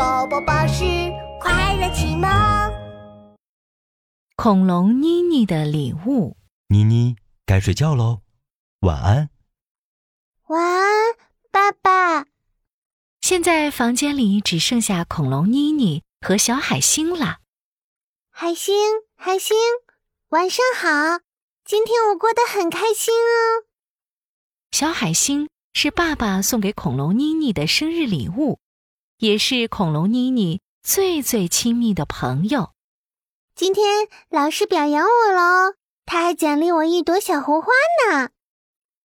宝宝巴士快乐启蒙。恐龙妮妮的礼物。妮妮该睡觉喽，晚安。晚安，爸爸。现在房间里只剩下恐龙妮妮和小海星了。海星，海星，晚上好。今天我过得很开心哦。小海星是爸爸送给恐龙妮妮的生日礼物。也是恐龙妮妮最最亲密的朋友。今天老师表扬我喽，他还奖励我一朵小红花呢。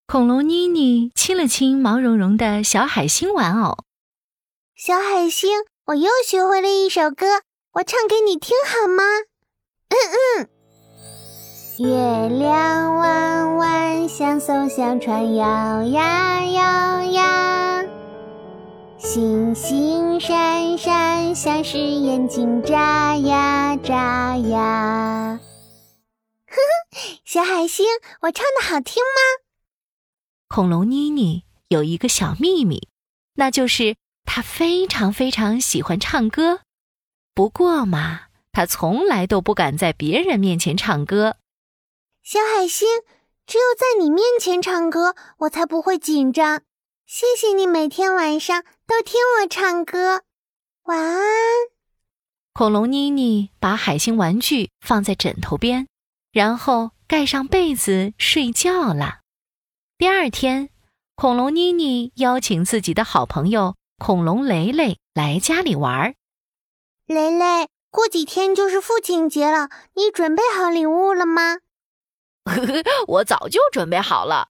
恐龙妮妮亲了亲毛茸茸的小海星玩偶。小海星，我又学会了一首歌，我唱给你听好吗？嗯嗯。月亮弯弯，像艘小船，摇呀摇呀。星星闪闪，像是眼睛眨呀眨呀。呵呵，小海星，我唱的好听吗？恐龙妮妮有一个小秘密，那就是她非常非常喜欢唱歌。不过嘛，她从来都不敢在别人面前唱歌。小海星，只有在你面前唱歌，我才不会紧张。谢谢你每天晚上都听我唱歌，晚安。恐龙妮妮把海星玩具放在枕头边，然后盖上被子睡觉了。第二天，恐龙妮妮邀请自己的好朋友恐龙雷雷来家里玩。雷雷，过几天就是父亲节了，你准备好礼物了吗？呵呵，我早就准备好了。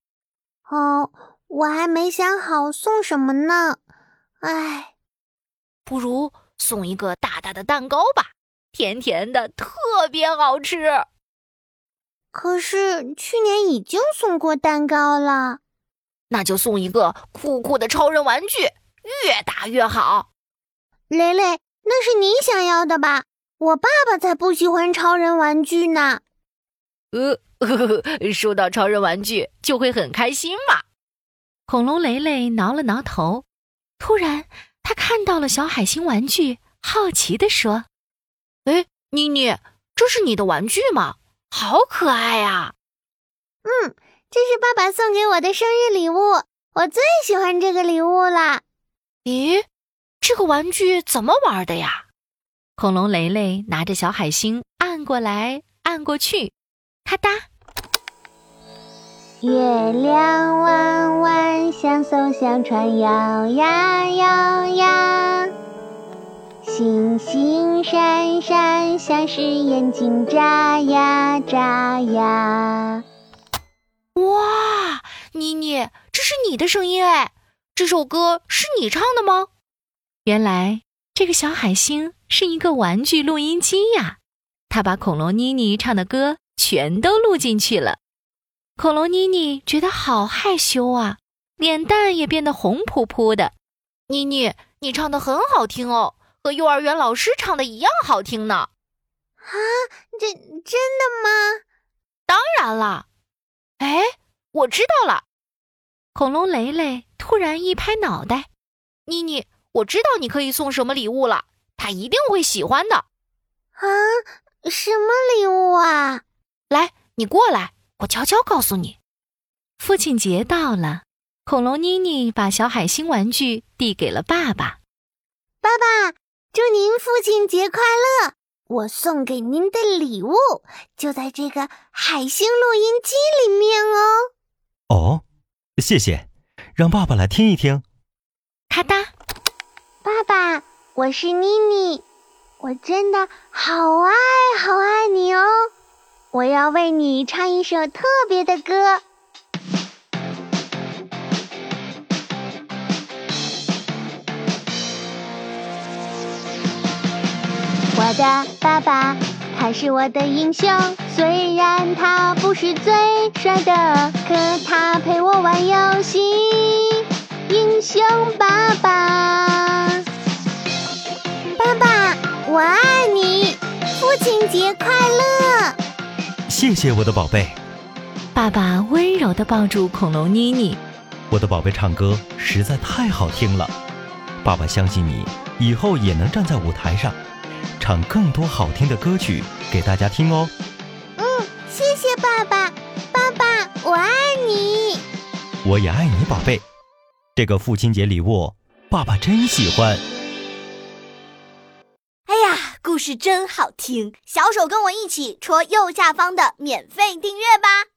哦。我还没想好送什么呢，唉，不如送一个大大的蛋糕吧，甜甜的，特别好吃。可是去年已经送过蛋糕了，那就送一个酷酷的超人玩具，越大越好。雷雷，那是你想要的吧？我爸爸才不喜欢超人玩具呢。呃，呵 呵收到超人玩具就会很开心嘛。恐龙雷雷挠了挠头，突然他看到了小海星玩具，好奇地说：“哎，妮妮，这是你的玩具吗？好可爱呀！”“嗯，这是爸爸送给我的生日礼物，我最喜欢这个礼物了。”“咦，这个玩具怎么玩的呀？”恐龙雷雷拿着小海星按过来按过去，咔嗒。月亮弯弯，像艘小船，摇呀摇呀。星星闪闪，像是眼睛眨呀眨呀。哇，妮妮，这是你的声音哎！这首歌是你唱的吗？原来这个小海星是一个玩具录音机呀，它把恐龙妮妮唱的歌全都录进去了。恐龙妮妮觉得好害羞啊，脸蛋也变得红扑扑的。妮妮，你唱的很好听哦，和幼儿园老师唱的一样好听呢。啊，这真的吗？当然啦。哎，我知道了。恐龙雷雷突然一拍脑袋：“妮妮，我知道你可以送什么礼物了，他一定会喜欢的。”啊，什么礼物啊？来，你过来。我悄悄告诉你，父亲节到了，恐龙妮妮把小海星玩具递给了爸爸。爸爸，祝您父亲节快乐！我送给您的礼物就在这个海星录音机里面哦。哦，谢谢，让爸爸来听一听。咔哒，爸爸，我是妮妮，我真的好爱好爱你哦。我要为你唱一首特别的歌。我的爸爸，他是我的英雄，虽然他不是最帅的，可他陪我玩游戏。英雄爸爸，爸爸，我爱你，父亲节快乐！谢谢我的宝贝，爸爸温柔地抱住恐龙妮妮。我的宝贝唱歌实在太好听了，爸爸相信你以后也能站在舞台上，唱更多好听的歌曲给大家听哦。嗯，谢谢爸爸，爸爸，我爱你。我也爱你，宝贝。这个父亲节礼物，爸爸真喜欢。哎呀，故事真好听！小手跟我一起戳右下方的免费订阅吧。